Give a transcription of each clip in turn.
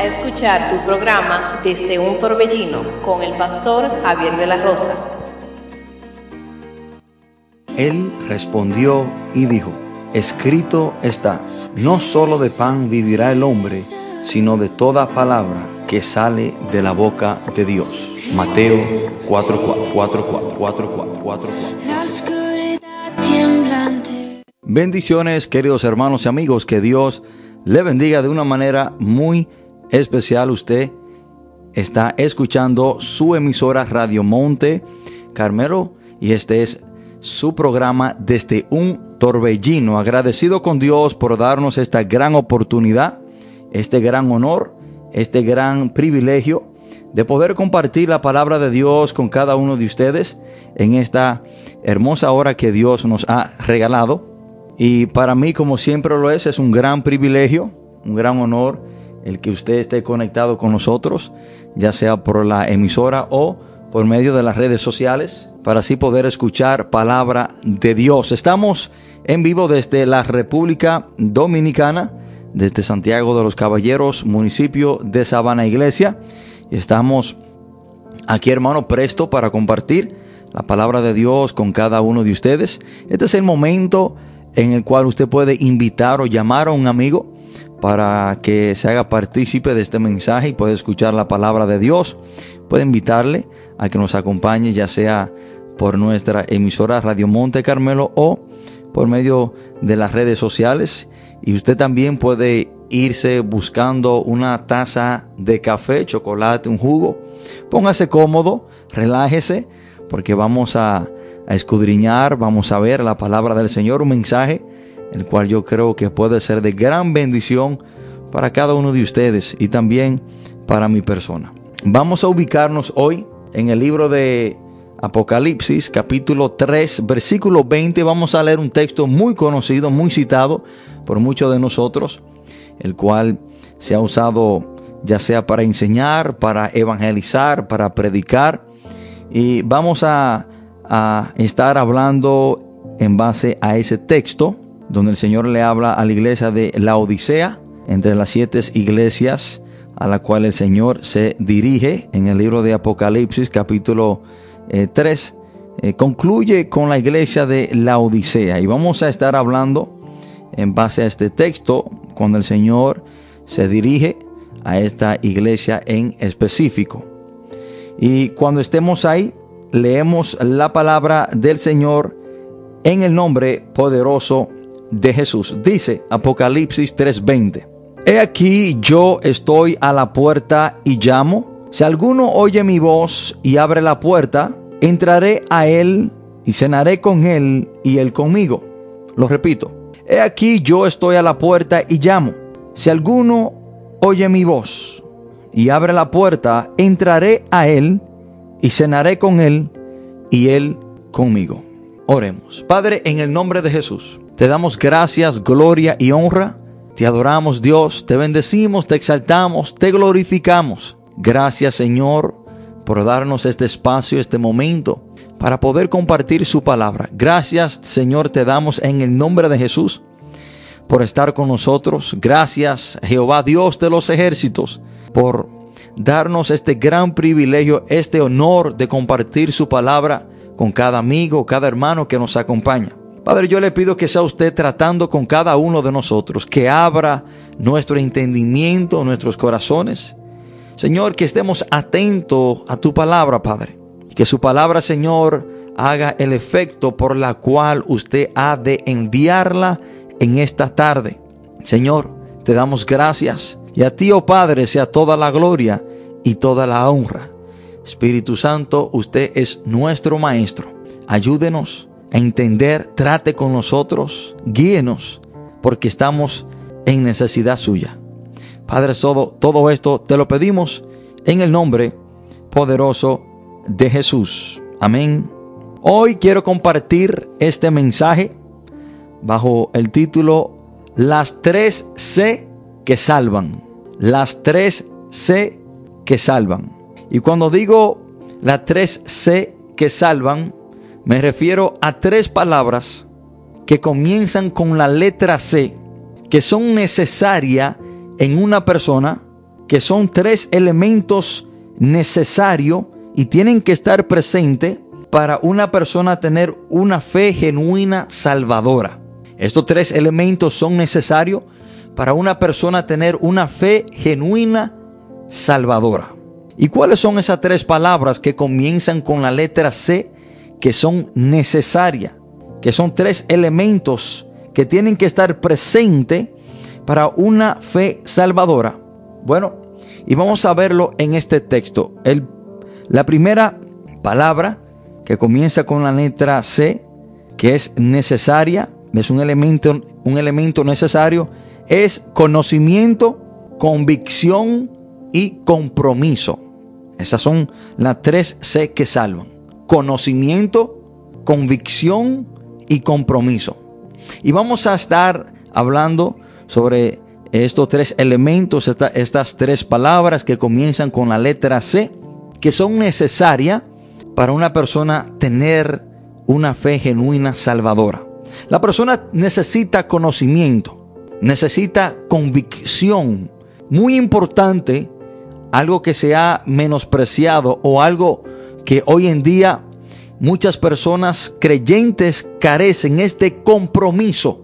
a escuchar tu programa Desde un Torbellino con el pastor Javier de la Rosa. Él respondió y dijo, escrito está, no solo de pan vivirá el hombre, sino de toda palabra que sale de la boca de Dios. Mateo 4, 4, 4, 4, Bendiciones, queridos hermanos y amigos, que Dios le bendiga de una manera muy especial. Usted está escuchando su emisora Radio Monte Carmelo y este es su programa desde un torbellino. Agradecido con Dios por darnos esta gran oportunidad, este gran honor, este gran privilegio de poder compartir la palabra de Dios con cada uno de ustedes en esta hermosa hora que Dios nos ha regalado. Y para mí, como siempre lo es, es un gran privilegio, un gran honor el que usted esté conectado con nosotros, ya sea por la emisora o por medio de las redes sociales, para así poder escuchar palabra de Dios. Estamos en vivo desde la República Dominicana, desde Santiago de los Caballeros, municipio de Sabana Iglesia. Y estamos aquí, hermano, presto para compartir la palabra de Dios con cada uno de ustedes. Este es el momento en el cual usted puede invitar o llamar a un amigo para que se haga partícipe de este mensaje y pueda escuchar la palabra de Dios. Puede invitarle a que nos acompañe ya sea por nuestra emisora Radio Monte Carmelo o por medio de las redes sociales. Y usted también puede irse buscando una taza de café, chocolate, un jugo. Póngase cómodo, relájese, porque vamos a a escudriñar, vamos a ver la palabra del Señor, un mensaje el cual yo creo que puede ser de gran bendición para cada uno de ustedes y también para mi persona. Vamos a ubicarnos hoy en el libro de Apocalipsis, capítulo 3, versículo 20. Vamos a leer un texto muy conocido, muy citado por muchos de nosotros, el cual se ha usado ya sea para enseñar, para evangelizar, para predicar. Y vamos a a estar hablando en base a ese texto donde el Señor le habla a la iglesia de la Odisea, entre las siete iglesias a la cual el Señor se dirige en el libro de Apocalipsis capítulo 3. Eh, eh, concluye con la iglesia de la Odisea y vamos a estar hablando en base a este texto cuando el Señor se dirige a esta iglesia en específico. Y cuando estemos ahí, leemos la palabra del Señor en el nombre poderoso de Jesús. Dice Apocalipsis 3:20. He aquí yo estoy a la puerta y llamo. Si alguno oye mi voz y abre la puerta, entraré a él y cenaré con él y él conmigo. Lo repito. He aquí yo estoy a la puerta y llamo. Si alguno oye mi voz y abre la puerta, entraré a él y cenaré con él y él conmigo. Oremos. Padre, en el nombre de Jesús, te damos gracias, gloria y honra. Te adoramos Dios, te bendecimos, te exaltamos, te glorificamos. Gracias Señor por darnos este espacio, este momento para poder compartir su palabra. Gracias Señor te damos en el nombre de Jesús por estar con nosotros. Gracias Jehová Dios de los ejércitos por darnos este gran privilegio, este honor de compartir su palabra con cada amigo, cada hermano que nos acompaña. Padre, yo le pido que sea usted tratando con cada uno de nosotros, que abra nuestro entendimiento, nuestros corazones. Señor, que estemos atentos a tu palabra, Padre. Que su palabra, Señor, haga el efecto por la cual usted ha de enviarla en esta tarde. Señor, te damos gracias y a ti, oh Padre, sea toda la gloria y toda la honra. Espíritu Santo, usted es nuestro Maestro. Ayúdenos a entender, trate con nosotros, guíenos, porque estamos en necesidad suya. Padre, todo, todo esto te lo pedimos en el nombre poderoso de Jesús. Amén. Hoy quiero compartir este mensaje bajo el título Las tres C que salvan. Las tres C que salvan. Y cuando digo las tres C que salvan, me refiero a tres palabras que comienzan con la letra C, que son necesarias en una persona que son tres elementos necesarios y tienen que estar presentes para una persona tener una fe genuina salvadora. Estos tres elementos son necesarios para una persona tener una fe genuina salvadora. ¿Y cuáles son esas tres palabras que comienzan con la letra C que son necesarias? Que son tres elementos que tienen que estar presentes para una fe salvadora. Bueno, y vamos a verlo en este texto. El, la primera palabra que comienza con la letra C, que es necesaria, es un elemento, un elemento necesario, es conocimiento, convicción y compromiso. Esas son las tres C que salvan. Conocimiento, convicción y compromiso. Y vamos a estar hablando sobre estos tres elementos, estas tres palabras que comienzan con la letra C, que son necesarias para una persona tener una fe genuina salvadora. La persona necesita conocimiento, necesita convicción. Muy importante algo que se ha menospreciado o algo que hoy en día muchas personas creyentes carecen es de compromiso.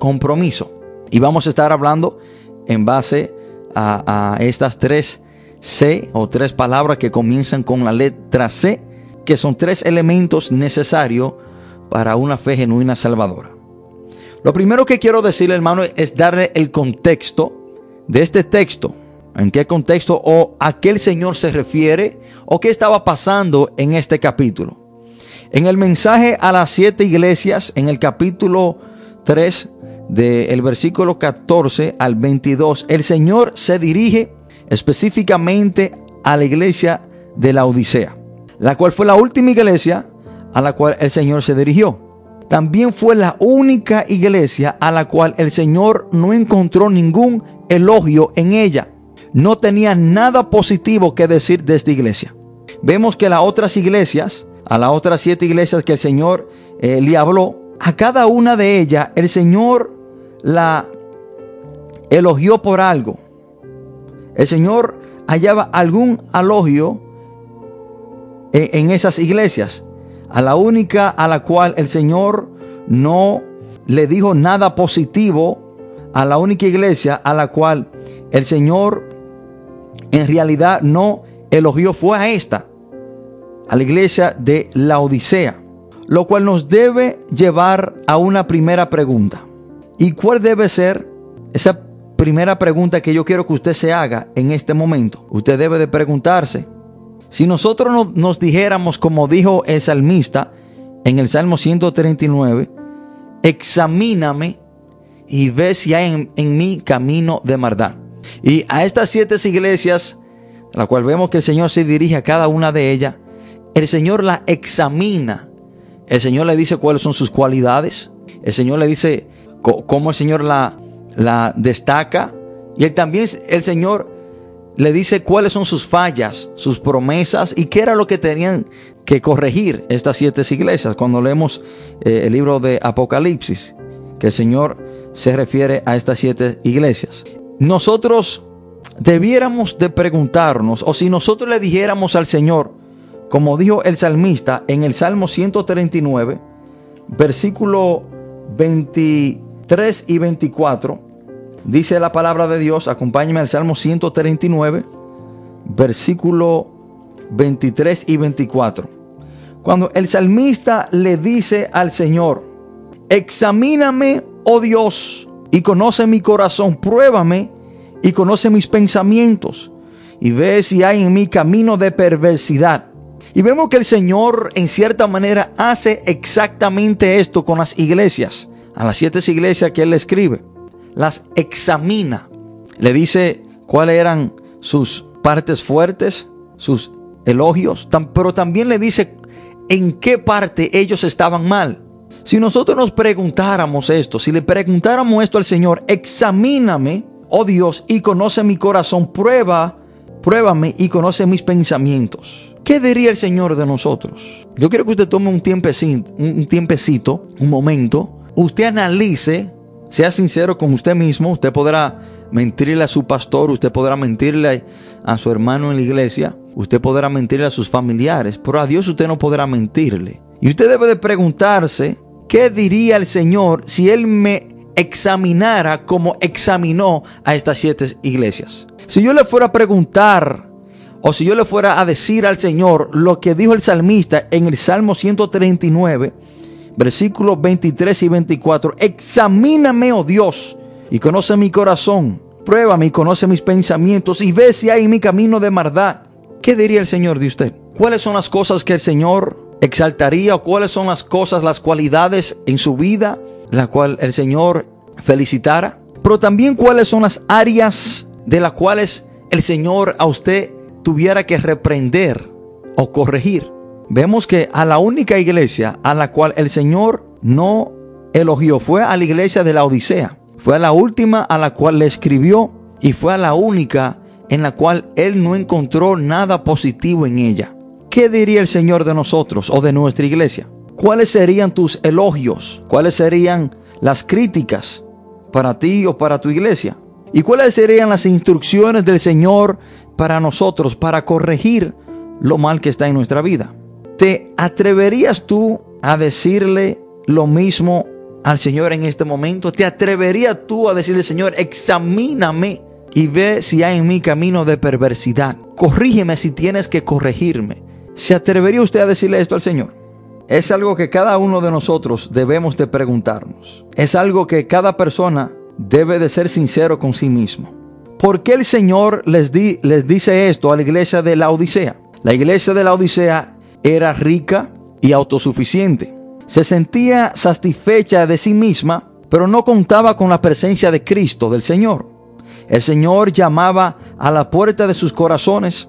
Compromiso. Y vamos a estar hablando en base a, a estas tres C o tres palabras que comienzan con la letra C, que son tres elementos necesarios para una fe genuina salvadora. Lo primero que quiero decirle, hermano, es darle el contexto de este texto en qué contexto o a qué el Señor se refiere o qué estaba pasando en este capítulo. En el mensaje a las siete iglesias, en el capítulo 3, del versículo 14 al 22, el Señor se dirige específicamente a la iglesia de la Odisea, la cual fue la última iglesia a la cual el Señor se dirigió. También fue la única iglesia a la cual el Señor no encontró ningún elogio en ella no tenía nada positivo que decir de esta iglesia. Vemos que las otras iglesias, a las otras siete iglesias que el Señor eh, le habló, a cada una de ellas el Señor la elogió por algo. El Señor hallaba algún elogio en, en esas iglesias. A la única a la cual el Señor no le dijo nada positivo, a la única iglesia a la cual el Señor en realidad no elogió fue a esta, a la iglesia de la Odisea, lo cual nos debe llevar a una primera pregunta. ¿Y cuál debe ser esa primera pregunta que yo quiero que usted se haga en este momento? Usted debe de preguntarse, si nosotros nos dijéramos como dijo el salmista en el Salmo 139, examíname y ve si hay en, en mí camino de maldad. Y a estas siete iglesias, la cual vemos que el Señor se dirige a cada una de ellas, el Señor la examina. El Señor le dice cuáles son sus cualidades. El Señor le dice cómo el Señor la, la destaca. Y él también el Señor le dice cuáles son sus fallas, sus promesas y qué era lo que tenían que corregir estas siete iglesias. Cuando leemos eh, el libro de Apocalipsis, que el Señor se refiere a estas siete iglesias nosotros debiéramos de preguntarnos, o si nosotros le dijéramos al Señor, como dijo el salmista en el Salmo 139, versículo 23 y 24, dice la palabra de Dios, acompáñeme al Salmo 139, versículo 23 y 24. Cuando el salmista le dice al Señor, examíname, oh Dios, y conoce mi corazón, pruébame y conoce mis pensamientos y ve si hay en mí camino de perversidad. Y vemos que el Señor en cierta manera hace exactamente esto con las iglesias, a las siete iglesias que Él escribe. Las examina, le dice cuáles eran sus partes fuertes, sus elogios, pero también le dice en qué parte ellos estaban mal. Si nosotros nos preguntáramos esto, si le preguntáramos esto al Señor, examíname, oh Dios, y conoce mi corazón, prueba, pruébame y conoce mis pensamientos. ¿Qué diría el Señor de nosotros? Yo quiero que usted tome un tiempecito, un tiempecito, un momento, usted analice Sea sincero con usted mismo. Usted podrá mentirle a su pastor, usted podrá mentirle a su hermano en la iglesia, usted podrá mentirle a sus familiares, pero a Dios usted no podrá mentirle. Y usted debe de preguntarse, ¿qué diría el Señor si Él me examinara como examinó a estas siete iglesias? Si yo le fuera a preguntar, o si yo le fuera a decir al Señor lo que dijo el salmista en el Salmo 139, versículos 23 y 24, examíname, oh Dios, y conoce mi corazón. Pruébame y conoce mis pensamientos y ve si hay en mi camino de maldad. ¿Qué diría el Señor de usted? ¿Cuáles son las cosas que el Señor exaltaría o cuáles son las cosas, las cualidades en su vida, la cual el Señor felicitara? Pero también cuáles son las áreas de las cuales el Señor a usted tuviera que reprender o corregir. Vemos que a la única iglesia a la cual el Señor no elogió fue a la iglesia de la Odisea. Fue a la última a la cual le escribió y fue a la única en la cual él no encontró nada positivo en ella. ¿Qué diría el Señor de nosotros o de nuestra iglesia? ¿Cuáles serían tus elogios? ¿Cuáles serían las críticas para ti o para tu iglesia? ¿Y cuáles serían las instrucciones del Señor para nosotros para corregir lo mal que está en nuestra vida? ¿Te atreverías tú a decirle lo mismo al Señor en este momento? ¿Te atreverías tú a decirle, Señor, examíname y ve si hay en mi camino de perversidad? Corrígeme si tienes que corregirme. ¿Se atrevería usted a decirle esto al Señor? Es algo que cada uno de nosotros debemos de preguntarnos. Es algo que cada persona debe de ser sincero con sí mismo. ¿Por qué el Señor les, les dice esto a la iglesia de la Odisea? La iglesia de la Odisea era rica y autosuficiente se sentía satisfecha de sí misma, pero no contaba con la presencia de Cristo, del Señor. El Señor llamaba a la puerta de sus corazones,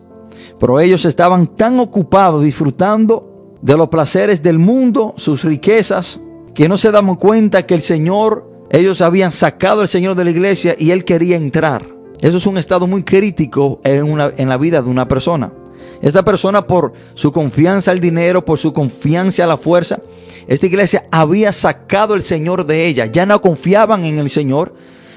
pero ellos estaban tan ocupados disfrutando de los placeres del mundo, sus riquezas, que no se daban cuenta que el Señor, ellos habían sacado al Señor de la iglesia y Él quería entrar. Eso es un estado muy crítico en, una, en la vida de una persona. Esta persona por su confianza al dinero, por su confianza a la fuerza, esta iglesia había sacado el Señor de ella. Ya no confiaban en el Señor,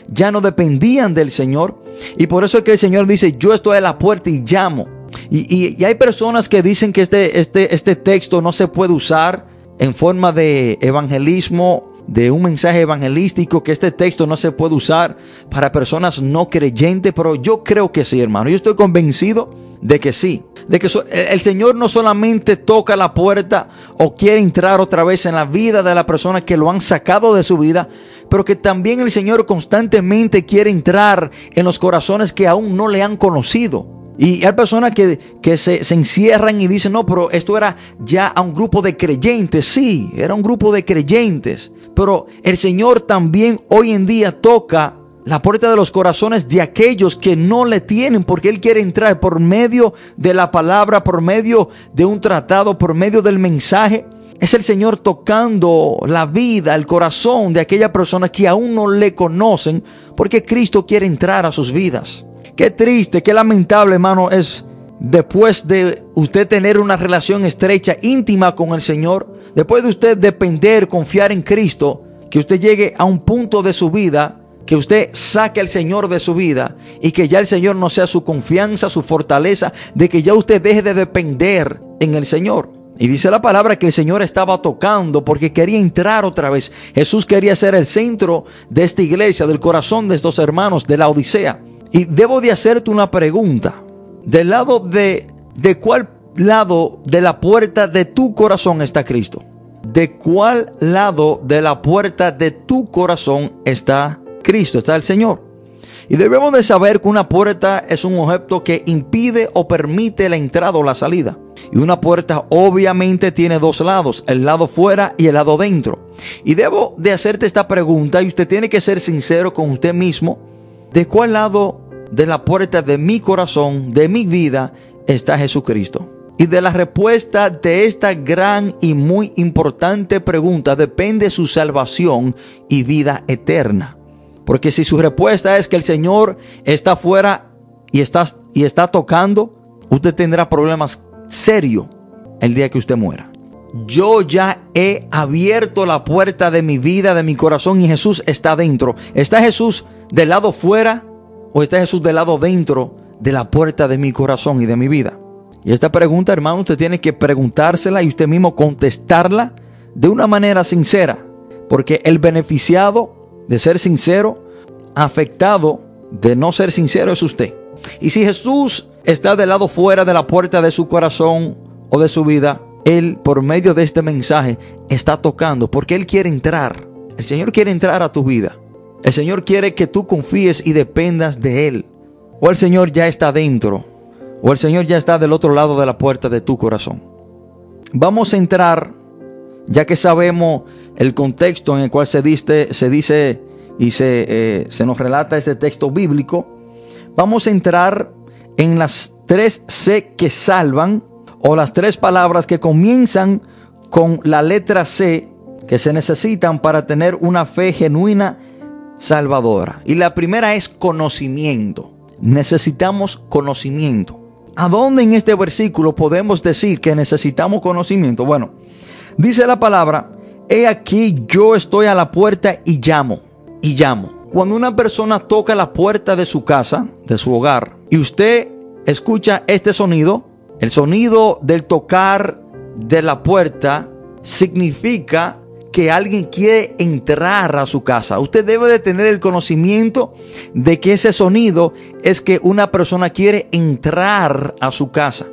ya no dependían del Señor. Y por eso es que el Señor dice, yo estoy a la puerta y llamo. Y, hay personas que dicen que este, este, este texto no se puede usar en forma de evangelismo de un mensaje evangelístico que este texto no se puede usar para personas no creyentes, pero yo creo que sí, hermano. Yo estoy convencido de que sí, de que el Señor no solamente toca la puerta o quiere entrar otra vez en la vida de la persona que lo han sacado de su vida, pero que también el Señor constantemente quiere entrar en los corazones que aún no le han conocido. Y hay personas que, que se, se, encierran y dicen, no, pero esto era ya a un grupo de creyentes. Sí, era un grupo de creyentes. Pero el Señor también hoy en día toca la puerta de los corazones de aquellos que no le tienen, porque Él quiere entrar por medio de la palabra, por medio de un tratado, por medio del mensaje. Es el Señor tocando la vida, el corazón de aquella persona que aún no le conocen, porque Cristo quiere entrar a sus vidas. Qué triste, qué lamentable, hermano, es después de usted tener una relación estrecha, íntima con el Señor, después de usted depender, confiar en Cristo, que usted llegue a un punto de su vida, que usted saque al Señor de su vida y que ya el Señor no sea su confianza, su fortaleza, de que ya usted deje de depender en el Señor. Y dice la palabra que el Señor estaba tocando porque quería entrar otra vez. Jesús quería ser el centro de esta iglesia, del corazón de estos hermanos de la Odisea. Y debo de hacerte una pregunta. Del lado de, de cuál lado de la puerta de tu corazón está Cristo? ¿De cuál lado de la puerta de tu corazón está Cristo, está el Señor? Y debemos de saber que una puerta es un objeto que impide o permite la entrada o la salida. Y una puerta obviamente tiene dos lados, el lado fuera y el lado dentro. Y debo de hacerte esta pregunta y usted tiene que ser sincero con usted mismo. ¿De cuál lado de la puerta de mi corazón, de mi vida, está Jesucristo? Y de la respuesta de esta gran y muy importante pregunta depende su salvación y vida eterna. Porque si su respuesta es que el Señor está afuera y está, y está tocando, usted tendrá problemas serios el día que usted muera. yo ya he abierto la puerta de mi vida, de mi corazón y Jesús está dentro. ¿Está Jesús del lado fuera o está Jesús del lado dentro de la puerta de mi corazón y de mi vida? Y esta pregunta, hermano, usted tiene que preguntársela y usted mismo contestarla de una manera sincera. Porque el beneficiado de ser sincero, afectado de no ser sincero es usted. Y si Jesús está del lado fuera de la puerta de su corazón o de su vida, Él por medio de este mensaje está tocando porque Él quiere entrar. El Señor quiere entrar a tu vida. El Señor quiere que tú confíes y dependas de Él. O el Señor ya está dentro. O el Señor ya está del otro lado de la puerta de tu corazón. Vamos a entrar, ya que sabemos el contexto en el cual se dice, se dice y se, eh, se nos relata este texto bíblico. Vamos a entrar en las tres C que salvan o las tres palabras que comienzan con la letra C que se necesitan para tener una fe genuina salvadora. Y la primera es conocimiento. Necesitamos conocimiento. ¿A dónde en este versículo podemos decir que necesitamos conocimiento? Bueno, dice la palabra, he aquí yo estoy a la puerta y llamo, y llamo. Cuando una persona toca la puerta de su casa, de su hogar, y usted escucha este sonido, el sonido del tocar de la puerta significa que alguien quiere entrar a su casa. Usted debe de tener el conocimiento de que ese sonido es que una persona quiere entrar a su casa.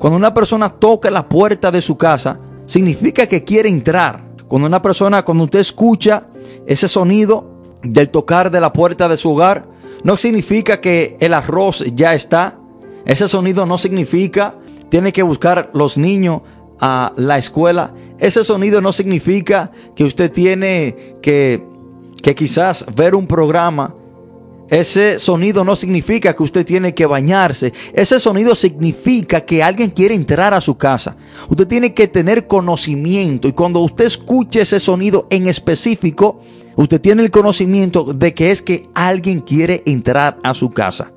Cuando una persona toca la puerta de su casa, significa que quiere entrar. Cuando una persona, cuando usted escucha ese sonido del tocar de la puerta de su hogar, no significa que el arroz ya está, ese sonido no significa tiene que buscar los niños a la escuela. Ese sonido no significa que usted tiene que, que quizás ver un programa. Ese sonido no significa que usted tiene que bañarse. Ese sonido significa que alguien quiere entrar a su casa. Usted tiene que tener conocimiento. Y cuando usted escuche ese sonido en específico, usted tiene el conocimiento de que es que alguien quiere entrar a su casa.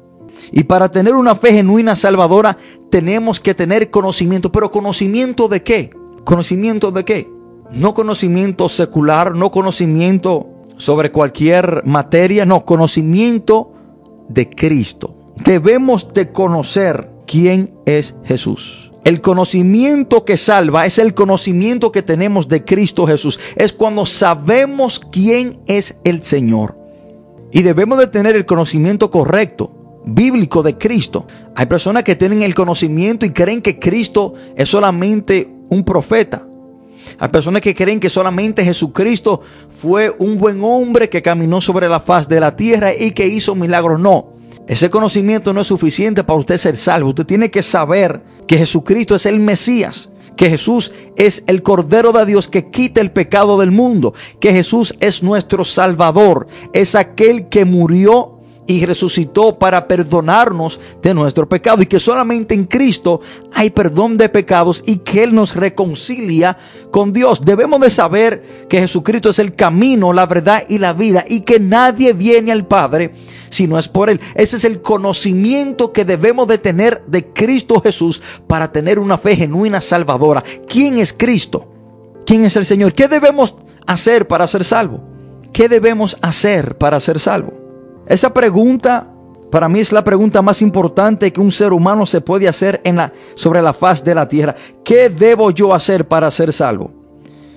Y para tener una fe genuina salvadora tenemos que tener conocimiento. ¿Pero conocimiento de qué? ¿Conocimiento de qué? No conocimiento secular, no conocimiento sobre cualquier materia, no, conocimiento de Cristo. Debemos de conocer quién es Jesús. El conocimiento que salva es el conocimiento que tenemos de Cristo Jesús. Es cuando sabemos quién es el Señor. Y debemos de tener el conocimiento correcto bíblico de Cristo. Hay personas que tienen el conocimiento y creen que Cristo es solamente un profeta. Hay personas que creen que solamente Jesucristo fue un buen hombre que caminó sobre la faz de la tierra y que hizo milagros. No, ese conocimiento no es suficiente para usted ser salvo. Usted tiene que saber que Jesucristo es el Mesías, que Jesús es el Cordero de Dios que quita el pecado del mundo, que Jesús es nuestro Salvador, es aquel que murió y resucitó para perdonarnos de nuestro pecado y que solamente en Cristo hay perdón de pecados y que Él nos reconcilia con Dios. Debemos de saber que Jesucristo es el camino, la verdad y la vida y que nadie viene al Padre si no es por Él. Ese es el conocimiento que debemos de tener de Cristo Jesús para tener una fe genuina salvadora. ¿Quién es Cristo? ¿Quién es el Señor? ¿Qué debemos hacer para ser salvo? ¿Qué debemos hacer para ser salvo? Esa pregunta para mí es la pregunta más importante que un ser humano se puede hacer sobre la faz de la tierra. ¿Qué debo yo hacer para ser salvo?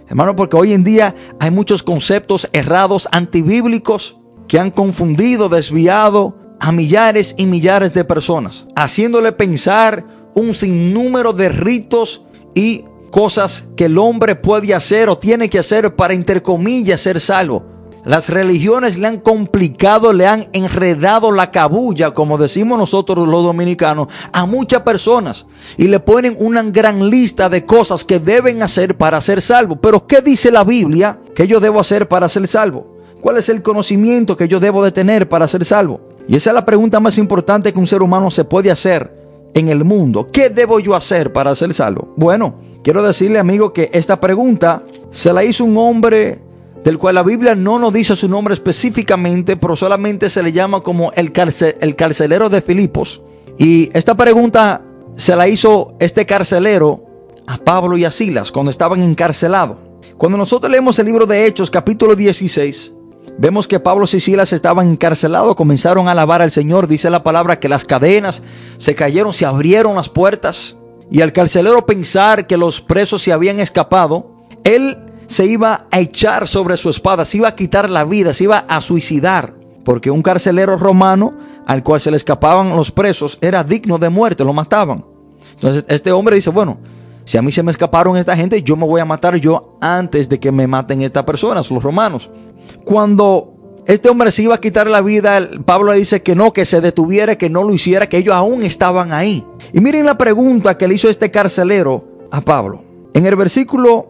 Hermano, porque hoy en día hay muchos conceptos errados, antibíblicos, que han confundido, desviado a millares y millares de personas, haciéndole pensar un sinnúmero de ritos y cosas que el hombre puede hacer o tiene que hacer para, entre comillas, ser salvo. Las religiones le han complicado, le han enredado la cabulla, como decimos nosotros los dominicanos, a muchas personas. Y le ponen una gran lista de cosas que deben hacer para ser salvo. Pero ¿qué dice la Biblia que yo debo hacer para ser salvo? ¿Cuál es el conocimiento que yo debo de tener para ser salvo? Y esa es la pregunta más importante que un ser humano se puede hacer en el mundo. ¿Qué debo yo hacer para ser salvo? Bueno, quiero decirle amigo que esta pregunta se la hizo un hombre del cual la Biblia no nos dice su nombre específicamente, pero solamente se le llama como el, el carcelero de Filipos. Y esta pregunta se la hizo este carcelero a Pablo y a Silas cuando estaban encarcelados. Cuando nosotros leemos el libro de Hechos capítulo 16, vemos que Pablo y Silas estaban encarcelados, comenzaron a alabar al Señor, dice la palabra que las cadenas se cayeron, se abrieron las puertas y al carcelero pensar que los presos se habían escapado, él se iba a echar sobre su espada, se iba a quitar la vida, se iba a suicidar, porque un carcelero romano al cual se le escapaban los presos era digno de muerte, lo mataban. Entonces este hombre dice, bueno, si a mí se me escaparon esta gente, yo me voy a matar yo antes de que me maten estas personas, los romanos. Cuando este hombre se iba a quitar la vida, Pablo dice que no, que se detuviera, que no lo hiciera, que ellos aún estaban ahí. Y miren la pregunta que le hizo este carcelero a Pablo. En el versículo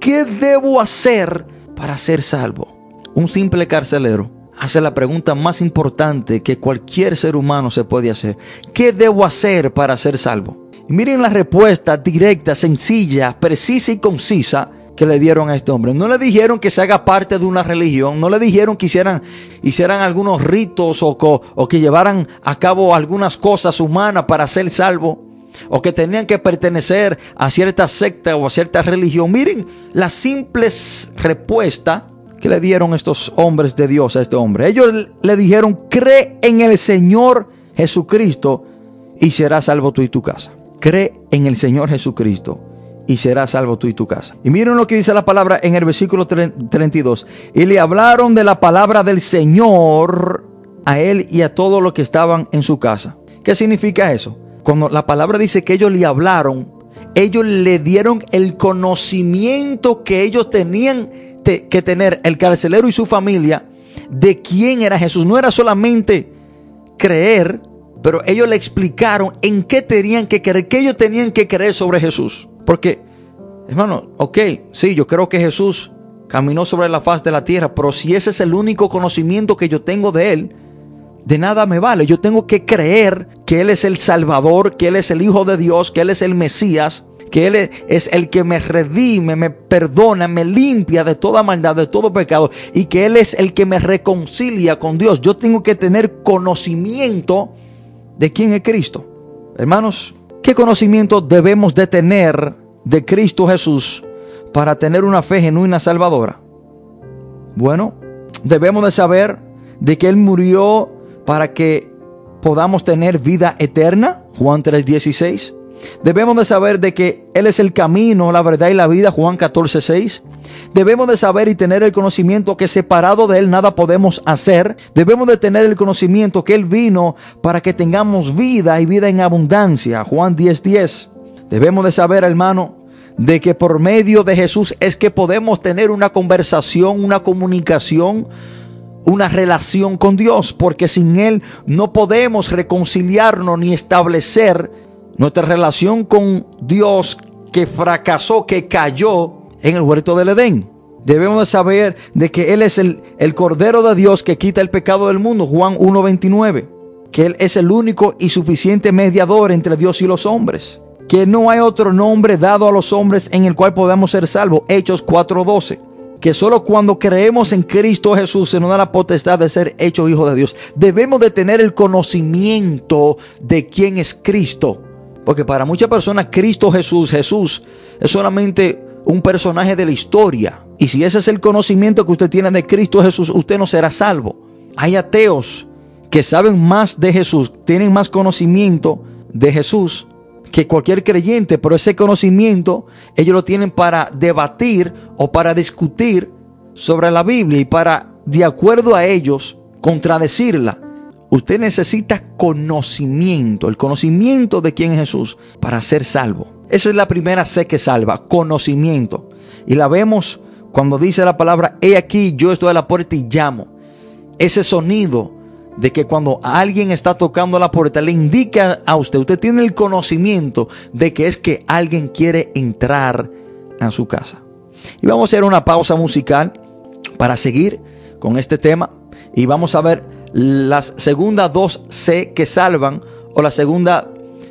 ¿qué debo hacer para ser salvo? Un simple carcelero hace la pregunta más importante que cualquier ser humano se puede hacer. ¿Qué debo hacer para ser salvo? Miren la respuesta directa, sencilla, precisa y concisa que le dieron a este hombre. No le dijeron que se haga parte de una religión, no le dijeron que hicieran, hicieran algunos ritos o que llevaran a cabo algunas cosas humanas para ser salvo, o que tenían que pertenecer a cierta secta o a cierta religión. Miren la simple respuesta que le dieron estos hombres de Dios a este hombre. Ellos le dijeron, cree en el Señor Jesucristo y serás salvo tú y tu casa. Cree en el Señor Jesucristo y serás salvo tú y tu casa. Y miren lo que dice la palabra en el versículo 32. Y le hablaron de la palabra del Señor a él y a todos los que estaban en su casa. ¿Qué significa eso? Cuando la palabra dice que ellos le hablaron, ellos le dieron el conocimiento que ellos tenían que tener, el carcelero y su familia, de quién era Jesús. No era solamente creer, pero ellos le explicaron en qué tenían que creer, qué ellos tenían que creer sobre Jesús. Porque, hermano, ok, sí, yo creo que Jesús caminó sobre la faz de la tierra, pero si ese es el único conocimiento que yo tengo de Él, de nada me vale. Yo tengo que creer que Él es el Salvador, que Él es el Hijo de Dios, que Él es el Mesías, que Él es el que me redime, me perdona, me limpia de toda maldad, de todo pecado, y que Él es el que me reconcilia con Dios. Yo tengo que tener conocimiento de quién es Cristo. Hermanos, ¿Qué conocimiento debemos de tener de Cristo Jesús para tener una fe genuina salvadora? Bueno, debemos de saber de que Él murió para que podamos tener vida eterna, Juan 3:16. Debemos de saber de que Él es el camino, la verdad y la vida, Juan 14:6. Debemos de saber y tener el conocimiento que separado de Él nada podemos hacer. Debemos de tener el conocimiento que Él vino para que tengamos vida y vida en abundancia. Juan 10:10. 10. Debemos de saber, hermano, de que por medio de Jesús es que podemos tener una conversación, una comunicación, una relación con Dios, porque sin Él no podemos reconciliarnos ni establecer nuestra relación con Dios que fracasó, que cayó en el huerto del Edén. Debemos de saber de que Él es el, el Cordero de Dios que quita el pecado del mundo, Juan 1.29. Que Él es el único y suficiente mediador entre Dios y los hombres. Que no hay otro nombre dado a los hombres en el cual podamos ser salvos, Hechos 4.12 que solo cuando creemos en Cristo Jesús se nos da la potestad de ser hecho hijo de Dios. Debemos de tener el conocimiento de quién es Cristo. Porque para muchas personas Cristo Jesús, Jesús es solamente un personaje de la historia. Y si ese es el conocimiento que usted tiene de Cristo Jesús, usted no será salvo. Hay ateos que saben más de Jesús, tienen más conocimiento de Jesús que cualquier creyente, pero ese conocimiento ellos lo tienen para debatir o para discutir sobre la Biblia y para, de acuerdo a ellos, contradecirla. Usted necesita conocimiento, el conocimiento de quién es Jesús para ser salvo. Esa es la primera C que salva, conocimiento. Y la vemos cuando dice la palabra, he aquí, yo estoy a la puerta y llamo. Ese sonido de que cuando alguien está tocando la puerta le indica a usted, usted tiene el conocimiento de que es que alguien quiere entrar a su casa. Y vamos a hacer una pausa musical para seguir con este tema y vamos a ver las segundas dos C que salvan o la segunda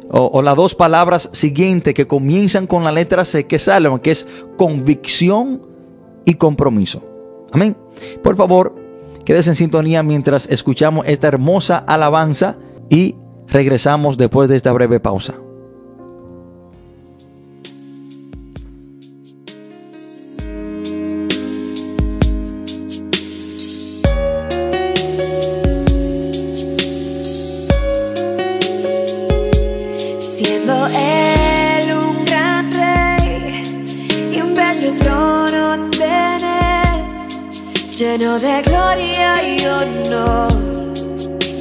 o, las dos palabras siguientes que comienzan con la letra C que salvan, que es convicción y compromiso. Amén. Por favor, quédese en sintonía mientras escuchamos esta hermosa alabanza y regresamos después de esta breve pausa.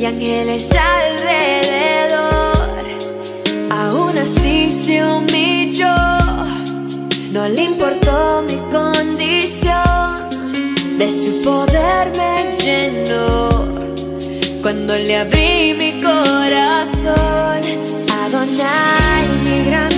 Ángeles alrededor. Aún así se humilló, no le importó mi condición, de su poder me llenó. Cuando le abrí mi corazón, Adonai, mi gran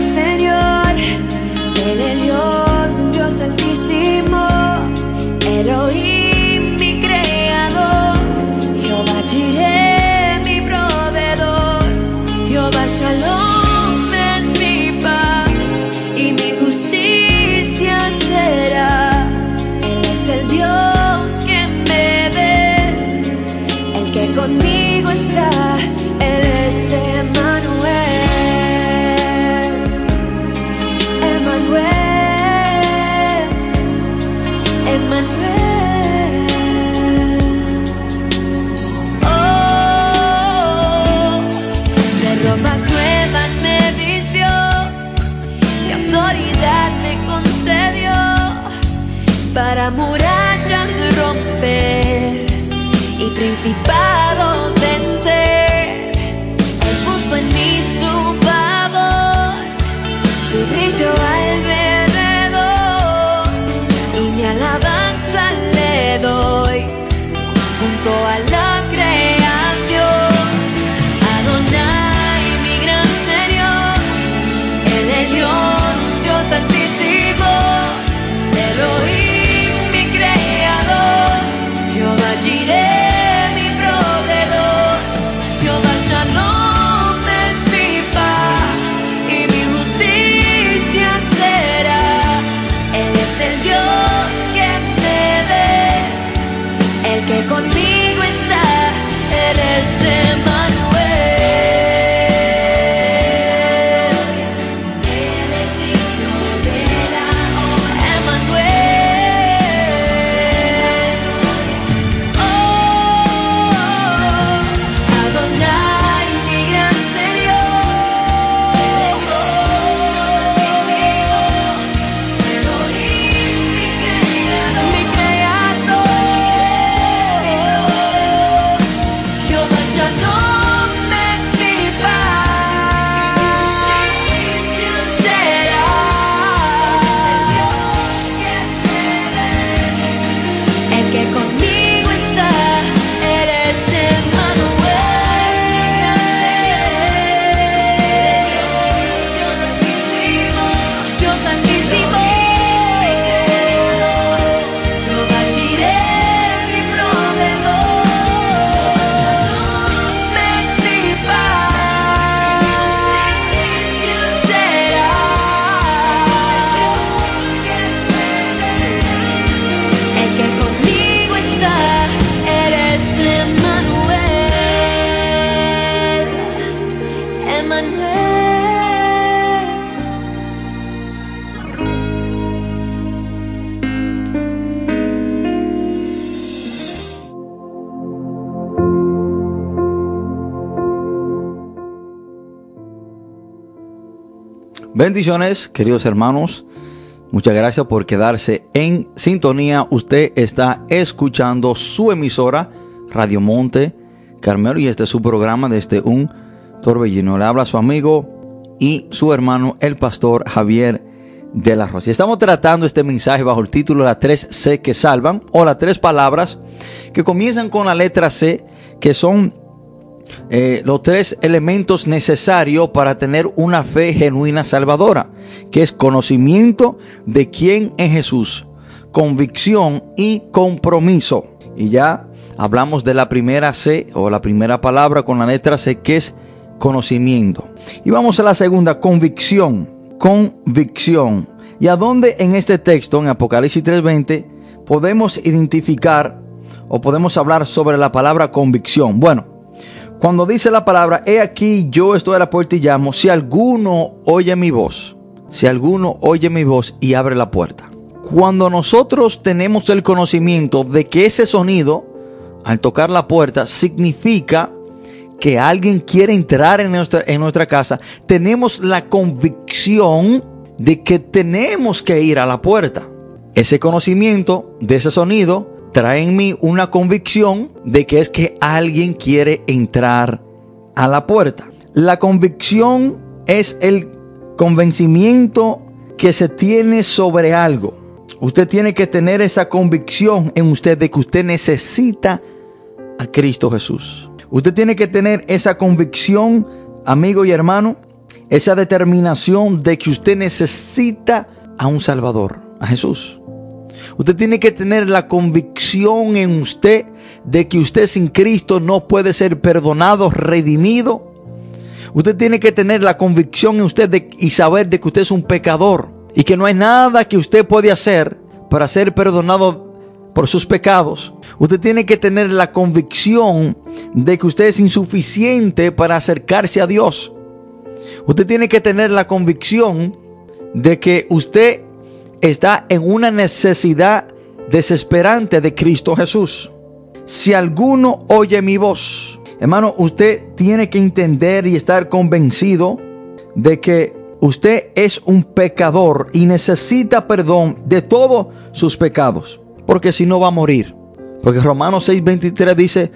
alrededor. Y mi alabanza le doy junto a la Bendiciones, queridos hermanos. Muchas gracias por quedarse en sintonía. Usted está escuchando su emisora Radio Monte Carmelo y este es su programa desde un torbellino. Le habla su amigo y su hermano, el pastor Javier de la Rosa. Y estamos tratando este mensaje bajo el título Las tres C que salvan o las tres palabras que comienzan con la letra C que son eh, los tres elementos necesarios para tener una fe genuina salvadora, que es conocimiento de quién es Jesús, convicción y compromiso. Y ya hablamos de la primera C o la primera palabra con la letra C, que es conocimiento. Y vamos a la segunda, convicción. Convicción. ¿Y a dónde en este texto, en Apocalipsis 3:20, podemos identificar o podemos hablar sobre la palabra convicción? Bueno, cuando dice la palabra, he aquí yo estoy a la puerta y llamo, si alguno oye mi voz, si alguno oye mi voz y abre la puerta. Cuando nosotros tenemos el conocimiento de que ese sonido, al tocar la puerta, significa que alguien quiere entrar en nuestra, en nuestra casa, tenemos la convicción de que tenemos que ir a la puerta. Ese conocimiento de ese sonido trae en mí una convicción de que es que alguien quiere entrar a la puerta. La convicción es el convencimiento que se tiene sobre algo. Usted tiene que tener esa convicción en usted de que usted necesita a Cristo Jesús. Usted tiene que tener esa convicción, amigo y hermano, esa determinación de que usted necesita a un Salvador, a Jesús. Usted tiene que tener la convicción en usted de que usted sin Cristo no puede ser perdonado, redimido. Usted tiene que tener la convicción en usted de, y saber de que usted es un pecador y que no hay nada que usted puede hacer para ser perdonado por sus pecados. Usted tiene que tener la convicción de que usted es insuficiente para acercarse a Dios. Usted tiene que tener la convicción de que usted está en una necesidad desesperante de Cristo Jesús. Si alguno oye mi voz, hermano, usted tiene que entender y estar convencido de que usted es un pecador y necesita perdón de todos sus pecados porque si no va a morir. Porque Romanos 6:23 dice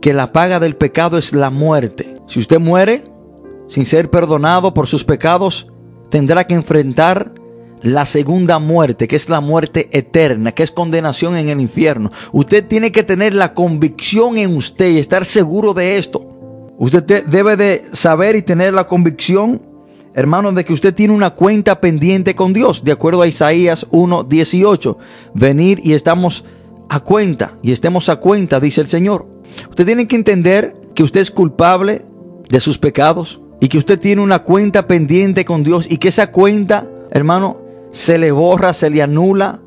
que la paga del pecado es la muerte. Si usted muere sin ser perdonado por sus pecados, tendrá que enfrentar la segunda muerte, que es la muerte eterna, que es condenación en el infierno. Usted tiene que tener la convicción en usted y estar seguro de esto. Usted debe de saber y tener la convicción, hermano, de que usted tiene una cuenta pendiente con Dios, de acuerdo a Isaías 1:18. Venir y estamos a cuenta, y estemos a cuenta, dice el Señor. Usted tiene que entender que usted es culpable de sus pecados y que usted tiene una cuenta pendiente con Dios y que esa cuenta, hermano, se le borra, se le anula,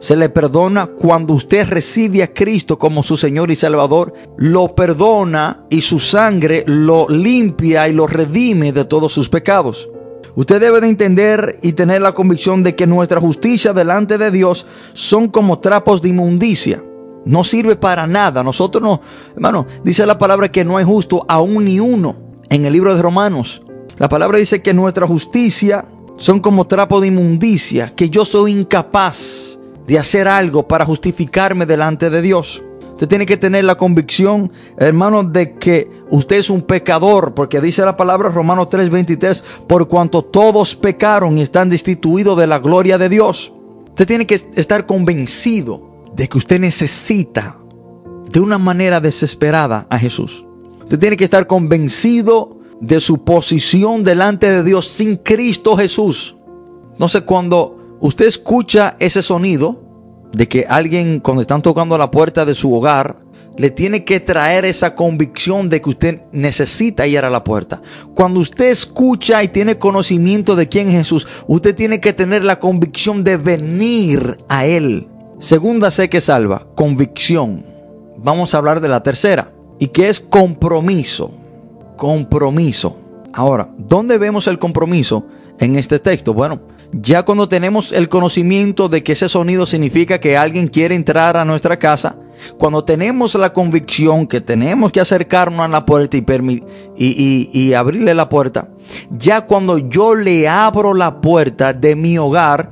se le perdona cuando usted recibe a Cristo como su Señor y Salvador, lo perdona y su sangre lo limpia y lo redime de todos sus pecados. Usted debe de entender y tener la convicción de que nuestra justicia delante de Dios son como trapos de inmundicia. No sirve para nada. Nosotros no, hermano, dice la palabra que no es justo aún ni uno en el libro de Romanos. La palabra dice que nuestra justicia son como trapos de inmundicia, que yo soy incapaz de hacer algo para justificarme delante de Dios. Usted tiene que tener la convicción, hermano, de que usted es un pecador, porque dice la palabra Romanos 3:23, por cuanto todos pecaron y están destituidos de la gloria de Dios. Usted tiene que estar convencido de que usted necesita de una manera desesperada a Jesús. Usted tiene que estar convencido de su posición delante de Dios sin Cristo Jesús. Sé cuando usted escucha ese sonido de que alguien cuando están tocando la puerta de su hogar, le tiene que traer esa convicción de que usted necesita ir a la puerta. Cuando usted escucha y tiene conocimiento de quién es Jesús, usted tiene que tener la convicción de venir a Él. Segunda sé que salva, convicción. Vamos a hablar de la tercera, y que es compromiso. Compromiso. Ahora, ¿dónde vemos el compromiso en este texto? Bueno, ya cuando tenemos el conocimiento de que ese sonido significa que alguien quiere entrar a nuestra casa, cuando tenemos la convicción que tenemos que acercarnos a la puerta y, y, abrirle la puerta, ya cuando yo le abro la puerta de mi hogar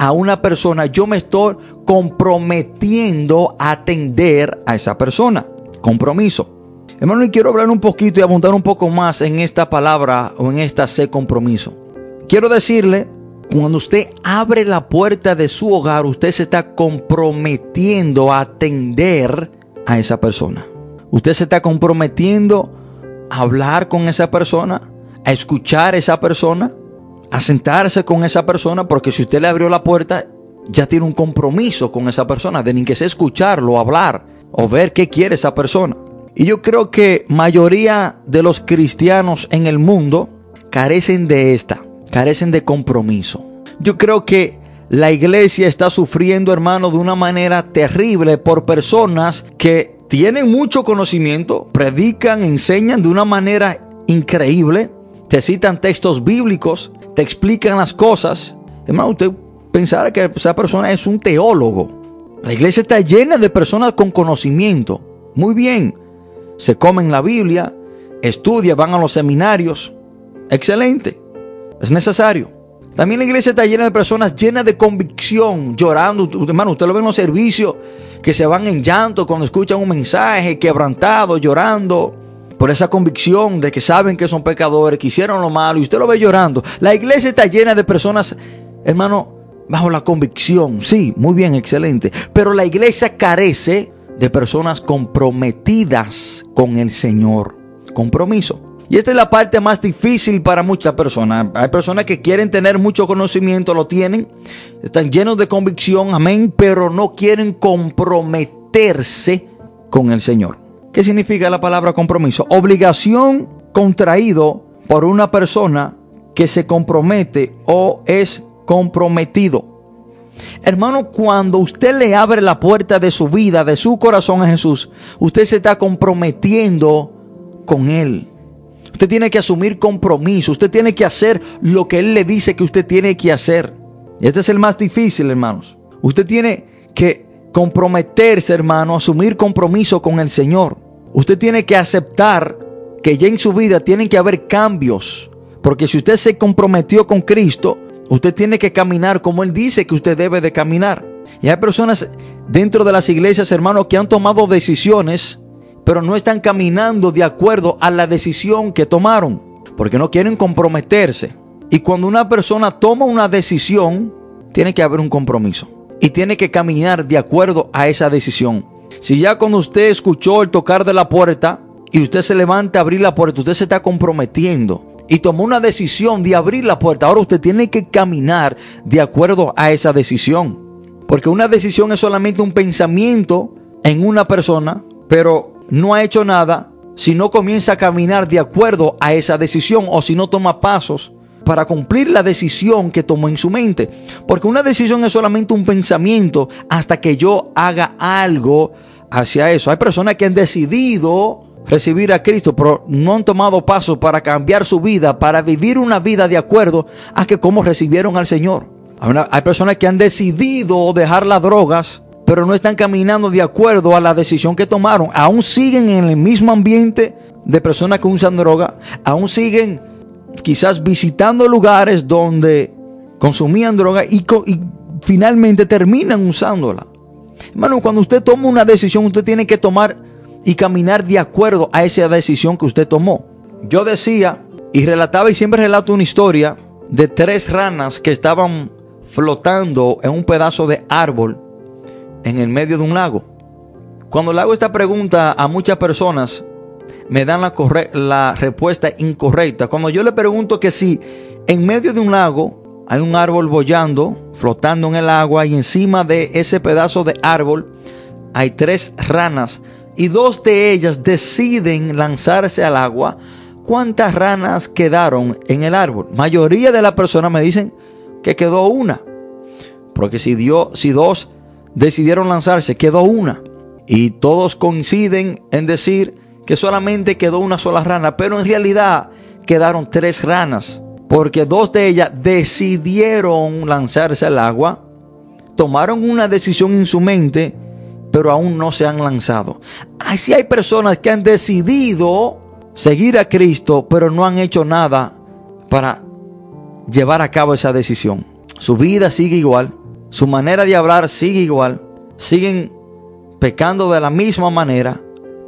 a una persona, yo me estoy comprometiendo a atender a esa persona. Compromiso. Hermano, y quiero hablar un poquito y abundar un poco más en esta palabra o en esta C compromiso. Quiero decirle cuando usted abre la puerta de su hogar, usted se está comprometiendo a atender a esa persona. Usted se está comprometiendo a hablar con esa persona, a escuchar a esa persona, a sentarse con esa persona, porque si usted le abrió la puerta, ya tiene un compromiso con esa persona, de ni que sea escucharlo, hablar o ver qué quiere esa persona. Y yo creo que mayoría de los cristianos en el mundo carecen de esta, carecen de compromiso. Yo creo que la iglesia está sufriendo, hermano, de una manera terrible por personas que tienen mucho conocimiento, predican, enseñan de una manera increíble, te citan textos bíblicos, te explican las cosas. Hermano, usted pensara que esa persona es un teólogo. La iglesia está llena de personas con conocimiento. Muy bien. Se comen la Biblia, estudian, van a los seminarios. Excelente. Es necesario. También la iglesia está llena de personas llenas de convicción, llorando. Hermano, usted lo ve en los servicios que se van en llanto cuando escuchan un mensaje, quebrantado, llorando por esa convicción de que saben que son pecadores, que hicieron lo malo y usted lo ve llorando. La iglesia está llena de personas, hermano, bajo la convicción. Sí, muy bien, excelente. Pero la iglesia carece de personas comprometidas con el Señor. Compromiso. Y esta es la parte más difícil para muchas personas. Hay personas que quieren tener mucho conocimiento, lo tienen, están llenos de convicción, amén, pero no quieren comprometerse con el Señor. ¿Qué significa la palabra compromiso? Obligación contraído por una persona que se compromete o es comprometido. Hermano, cuando usted le abre la puerta de su vida, de su corazón a Jesús, usted se está comprometiendo con Él. Usted tiene que asumir compromiso. Usted tiene que hacer lo que Él le dice que usted tiene que hacer. Y este es el más difícil, hermanos. Usted tiene que comprometerse, hermano, asumir compromiso con el Señor. Usted tiene que aceptar que ya en su vida tienen que haber cambios. Porque si usted se comprometió con Cristo, usted tiene que caminar como Él dice que usted debe de caminar. Y hay personas dentro de las iglesias, hermanos, que han tomado decisiones pero no están caminando de acuerdo a la decisión que tomaron, porque no quieren comprometerse. Y cuando una persona toma una decisión, tiene que haber un compromiso y tiene que caminar de acuerdo a esa decisión. Si ya cuando usted escuchó el tocar de la puerta y usted se levanta a abrir la puerta, usted se está comprometiendo y tomó una decisión de abrir la puerta, ahora usted tiene que caminar de acuerdo a esa decisión. Porque una decisión es solamente un pensamiento en una persona, pero no ha hecho nada si no comienza a caminar de acuerdo a esa decisión o si no toma pasos para cumplir la decisión que tomó en su mente. Porque una decisión es solamente un pensamiento hasta que yo haga algo hacia eso. Hay personas que han decidido recibir a Cristo, pero no han tomado pasos para cambiar su vida, para vivir una vida de acuerdo a que como recibieron al Señor. Hay personas que han decidido dejar las drogas, pero no están caminando de acuerdo a la decisión que tomaron. Aún siguen en el mismo ambiente de personas que usan droga. Aún siguen quizás visitando lugares donde consumían droga y, y finalmente terminan usándola. Hermano, cuando usted toma una decisión, usted tiene que tomar y caminar de acuerdo a esa decisión que usted tomó. Yo decía y relataba y siempre relato una historia de tres ranas que estaban flotando en un pedazo de árbol en el medio de un lago. Cuando le hago esta pregunta a muchas personas, me dan la, respuesta incorrecta. Cuando yo le pregunto que si en medio de un lago hay un árbol bollando, flotando en el agua, y encima de ese pedazo de árbol hay tres ranas, y dos de ellas deciden lanzarse al agua, ¿cuántas ranas quedaron en el árbol? Mayoría de las personas me dicen que quedó una. Porque si, si dos decidieron lanzarse, quedó una. Y todos coinciden en decir que solamente quedó una sola rana, pero en realidad quedaron tres ranas, porque dos de ellas decidieron lanzarse al agua, tomaron una decisión en su mente, pero aún no se han lanzado. Así hay personas que han decidido seguir a Cristo, pero no han hecho nada para llevar a cabo esa decisión. Su vida sigue igual, su manera de hablar sigue igual, siguen pecando de la misma manera,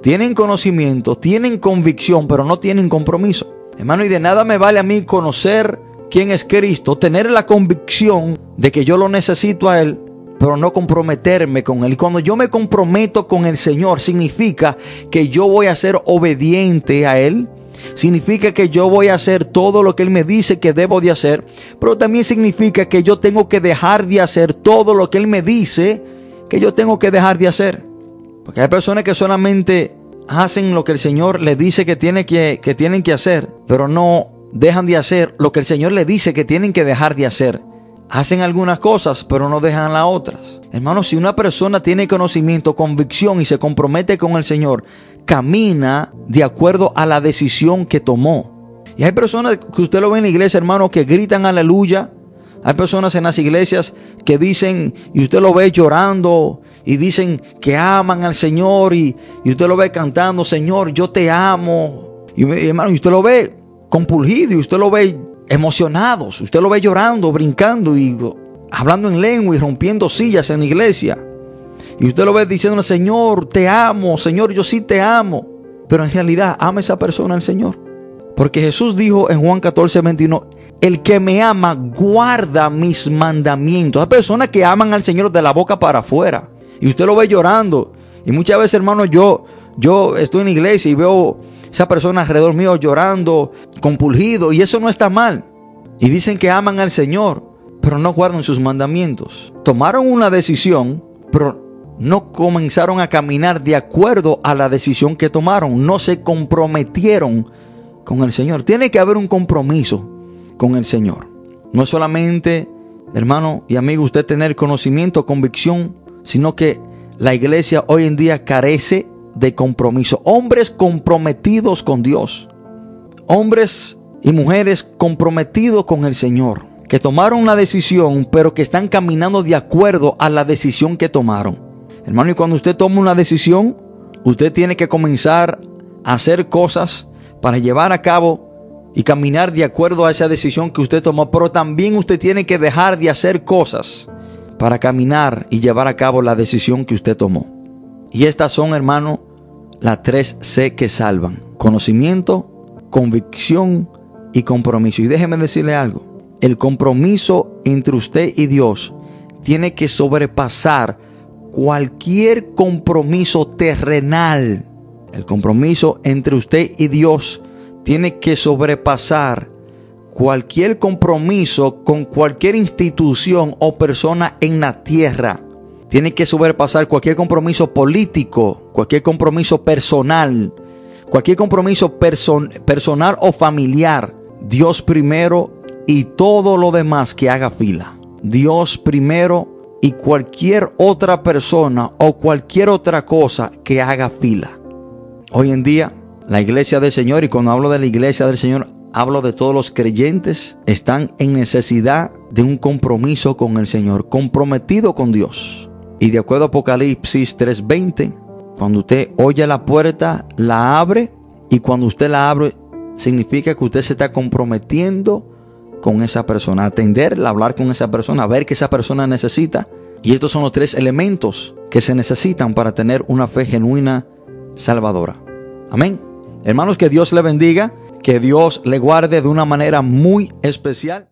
tienen conocimiento, tienen convicción, pero no tienen compromiso. Hermano, y de nada me vale a mí conocer quién es Cristo, tener la convicción de que yo lo necesito a Él, pero no comprometerme con Él. Y cuando yo me comprometo con el Señor, significa que yo voy a ser obediente a Él. Significa que yo voy a hacer todo lo que Él me dice que debo de hacer. Pero también significa que yo tengo que dejar de hacer todo lo que Él me dice que yo tengo que dejar de hacer. Porque hay personas que solamente hacen lo que el Señor les dice que, tiene que, que tienen que hacer, pero no dejan de hacer lo que el Señor les dice que tienen que dejar de hacer. Hacen algunas cosas, pero no dejan las otras. Hermano, si una persona tiene conocimiento, convicción y se compromete con el Señor, camina de acuerdo a la decisión que tomó. Y hay personas que usted lo ve en la iglesia, hermano, que gritan aleluya. Hay personas en las iglesias que dicen, y usted lo ve llorando, y dicen que aman al Señor, y, usted lo ve cantando, Señor, yo te amo. Y, hermano, y usted lo ve compulgido, y usted lo ve emocionados. Usted lo ve llorando, brincando y hablando en lengua y rompiendo sillas en la iglesia. Y usted lo ve diciendo, Señor, te amo, Señor, yo sí te amo. Pero en realidad ama esa persona al Señor. Porque Jesús dijo en Juan 14, 21, el que me ama guarda mis mandamientos. Hay personas que aman al Señor de la boca para afuera. Y usted lo ve llorando. Y muchas veces, hermano, yo, yo estoy en la iglesia y veo esa persona alrededor mío llorando, compulgido, y eso no está mal. Y dicen que aman al Señor, pero no guardan sus mandamientos. Tomaron una decisión, pero no comenzaron a caminar de acuerdo a la decisión que tomaron. No se comprometieron con el Señor. Tiene que haber un compromiso con el Señor. No es solamente, hermano y amigo, usted tener conocimiento, convicción, sino que la iglesia hoy en día carece de compromiso. Hombres comprometidos con Dios. Hombres y mujeres comprometidos con el Señor. Que tomaron una decisión, pero que están caminando de acuerdo a la decisión que tomaron. Hermano, y cuando usted toma una decisión, usted tiene que comenzar a hacer cosas para llevar a cabo y caminar de acuerdo a esa decisión que usted tomó. Pero también usted tiene que dejar de hacer cosas para caminar y llevar a cabo la decisión que usted tomó. Y estas son, hermano, las tres C que salvan. Conocimiento, convicción y compromiso. Y déjeme decirle algo. El compromiso entre usted y Dios tiene que sobrepasar cualquier compromiso terrenal. El compromiso entre usted y Dios tiene que sobrepasar cualquier compromiso con cualquier institución o persona en la tierra. Tiene que sobrepasar cualquier compromiso político, cualquier compromiso personal, cualquier compromiso personal o familiar. Dios primero y todo lo demás que haga fila. Dios primero y cualquier otra persona o cualquier otra cosa que haga fila. Hoy en día, la iglesia del Señor, y cuando hablo de la iglesia del Señor, hablo de todos los creyentes, están en necesidad de un compromiso con el Señor, comprometido con Dios. Y de acuerdo a Apocalipsis 3:20, cuando usted oye la puerta, la abre y cuando usted la abre, significa que usted se está comprometiendo con esa persona, atenderla, hablar con esa persona, ver que esa persona necesita. Y estos son los tres elementos que se necesitan para tener una fe genuina salvadora. Amén. Hermanos, que Dios le bendiga, que Dios le guarde de una manera muy especial.